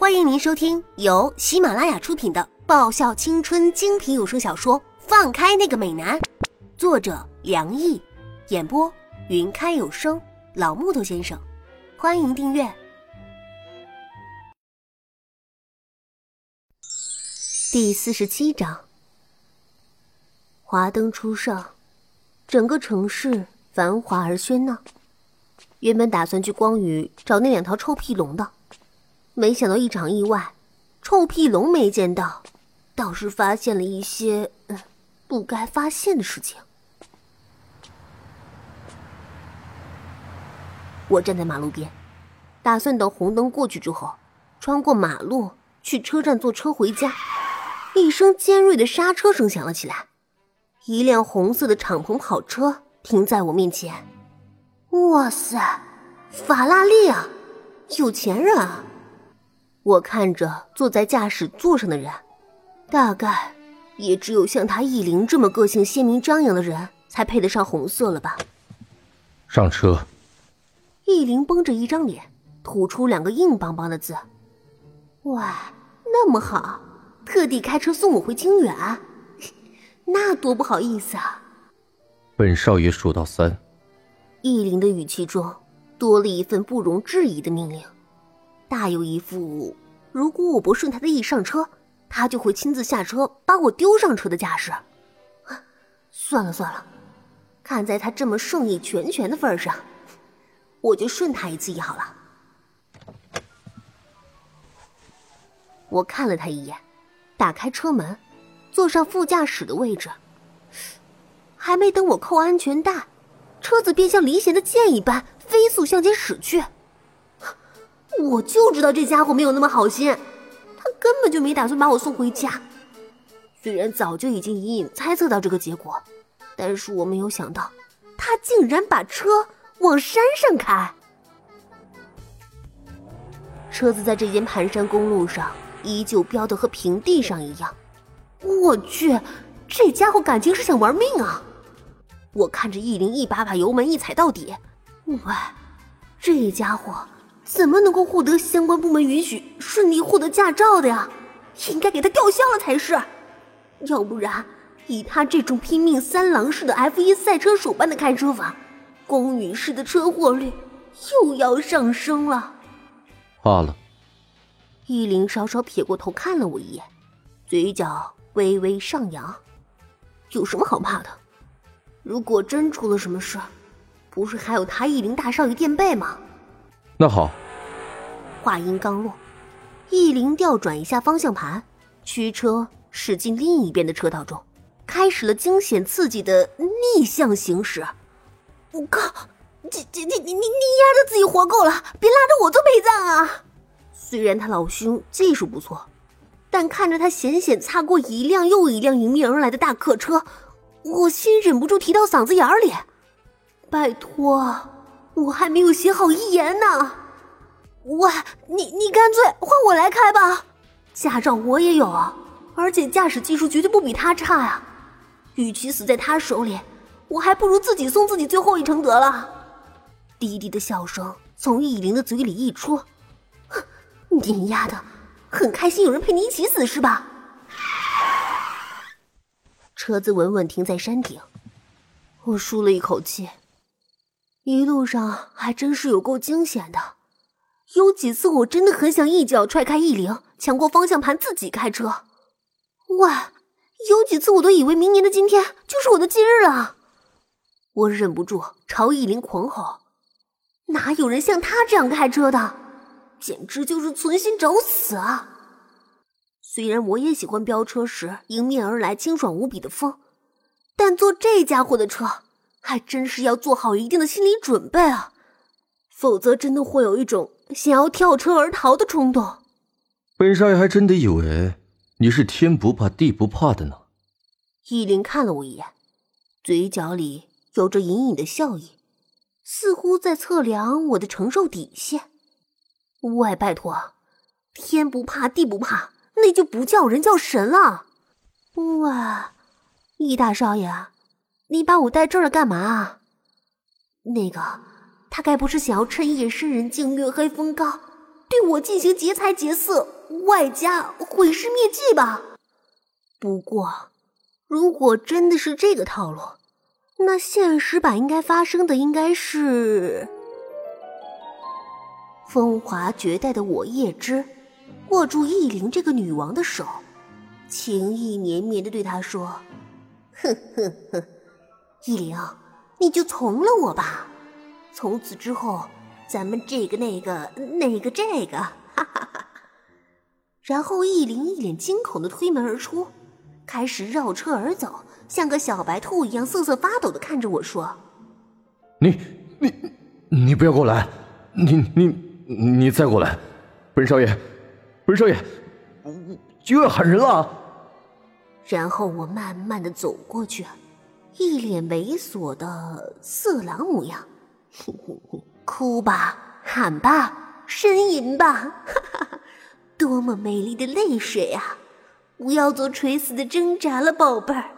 欢迎您收听由喜马拉雅出品的爆笑青春精品有声小说《放开那个美男》，作者梁毅，演播云开有声老木头先生。欢迎订阅。第四十七章，华灯初上，整个城市繁华而喧闹。原本打算去光宇找那两条臭屁龙的。没想到一场意外，臭屁龙没见到，倒是发现了一些不该发现的事情。我站在马路边，打算等红灯过去之后，穿过马路去车站坐车回家。一声尖锐的刹车声响了起来，一辆红色的敞篷跑车停在我面前。哇塞，法拉利啊，有钱人啊！我看着坐在驾驶座上的人，大概也只有像他易林这么个性鲜明张扬的人才配得上红色了吧。上车。易林绷着一张脸，吐出两个硬邦邦的字：“哇，那么好，特地开车送我回清远，那多不好意思啊。”本少爷数到三。易林的语气中多了一份不容置疑的命令。大有一副，如果我不顺他的意上车，他就会亲自下车把我丢上车的架势。算了算了，看在他这么盛意全全的份上，我就顺他一次意好了。我看了他一眼，打开车门，坐上副驾驶的位置。还没等我扣安全带，车子便像离弦的箭一般飞速向前驶去。我就知道这家伙没有那么好心，他根本就没打算把我送回家。虽然早就已经隐隐猜测到这个结果，但是我没有想到，他竟然把车往山上开。车子在这间盘山公路上依旧飙得和平地上一样。我去，这家伙感情是想玩命啊！我看着易林一把把油门一踩到底，喂，这家伙。怎么能够获得相关部门允许顺利获得驾照的呀？应该给他吊销了才是。要不然，以他这种拼命三郎式的 F 一赛车手般的开车法，宫女士的车祸率又要上升了。怕了。依林稍稍撇过头看了我一眼，嘴角微微上扬。有什么好怕的？如果真出了什么事，不是还有他依林大少爷垫背吗？那好。话音刚落，易林调转一下方向盘，驱车驶进另一边的车道中，开始了惊险刺激的逆向行驶。我靠！这这这你你你丫的自己活够了，别拉着我做陪葬啊！虽然他老兄技术不错，但看着他险险擦过一辆又一辆迎面而来的大客车，我心忍不住提到嗓子眼里：拜托！我还没有写好遗言呢，喂，你你干脆换我来开吧，驾照我也有啊，而且驾驶技术绝对不比他差呀。与其死在他手里，我还不如自己送自己最后一程得了。低低的笑声从易林的嘴里溢出，哼，你丫的，很开心有人陪你一起死是吧？车子稳稳停在山顶，我舒了一口气。一路上还真是有够惊险的，有几次我真的很想一脚踹开易灵，抢过方向盘自己开车。喂，有几次我都以为明年的今天就是我的忌日了。我忍不住朝易灵狂吼：“哪有人像他这样开车的？简直就是存心找死啊！”虽然我也喜欢飙车时迎面而来清爽无比的风，但坐这家伙的车。还真是要做好一定的心理准备啊，否则真的会有一种想要跳车而逃的冲动。本少爷还真的以为你是天不怕地不怕的呢。易林看了我一眼，嘴角里有着隐隐的笑意，似乎在测量我的承受底线。喂，拜托，天不怕地不怕，那就不叫人叫神了。哇，易大少爷。你把我带这儿来干嘛？那个，他该不是想要趁夜深人静、月黑风高，对我进行劫财劫色，外加毁尸灭迹吧。不过，如果真的是这个套路，那现实版应该发生的应该是风华绝代的我叶芝握住易灵这个女王的手，情意绵绵的对她说：“哼哼哼，易灵，你就从了我吧，从此之后。”咱们这个那个那个这个，哈哈哈！然后易灵一脸惊恐的推门而出，开始绕车而走，像个小白兔一样瑟瑟发抖的看着我说：“你你你不要过来！你你你再过来，本少爷，本少爷，就要喊人了。”然后我慢慢的走过去，一脸猥琐的色狼模样。哭吧，喊吧，呻吟吧，哈哈，多么美丽的泪水啊！不要做垂死的挣扎了，宝贝儿，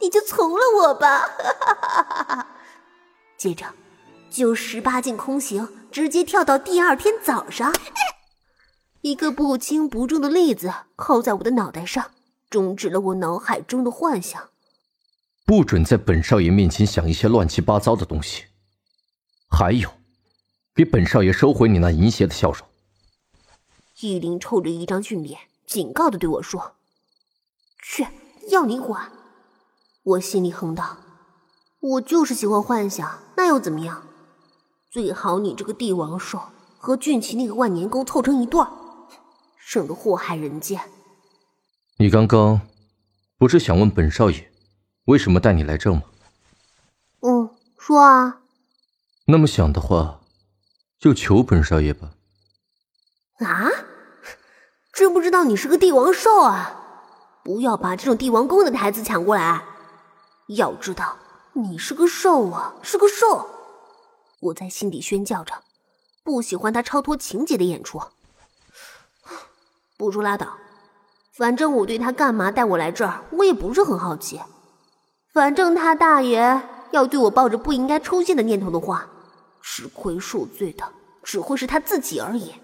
你就从了我吧，哈哈哈哈哈！接着，就十八禁空行，直接跳到第二天早上。一个不轻不重的栗子扣在我的脑袋上，终止了我脑海中的幻想。不准在本少爷面前想一些乱七八糟的东西。还有。给本少爷收回你那淫邪的笑容！易林臭着一张俊脸，警告的对我说：“去，要你管！”我心里哼道：“我就是喜欢幻想，那又怎么样？最好你这个帝王兽和俊奇那个万年钩凑成一对儿，省得祸害人间。”你刚刚不是想问本少爷为什么带你来这吗？嗯，说啊。那么想的话。就求本少爷吧。啊，知不知道你是个帝王兽啊？不要把这种帝王宫的台词抢过来。要知道，你是个兽啊，是个兽。我在心底宣叫着，不喜欢他超脱情节的演出。不如拉倒，反正我对他干嘛带我来这儿，我也不是很好奇。反正他大爷要对我抱着不应该出现的念头的话。吃亏受罪的只会是他自己而已，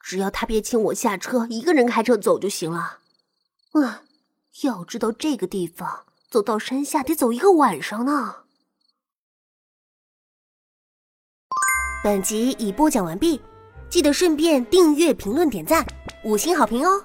只要他别请我下车，一个人开车走就行了。啊，要知道这个地方走到山下得走一个晚上呢。本集已播讲完毕，记得顺便订阅、评论、点赞、五星好评哦。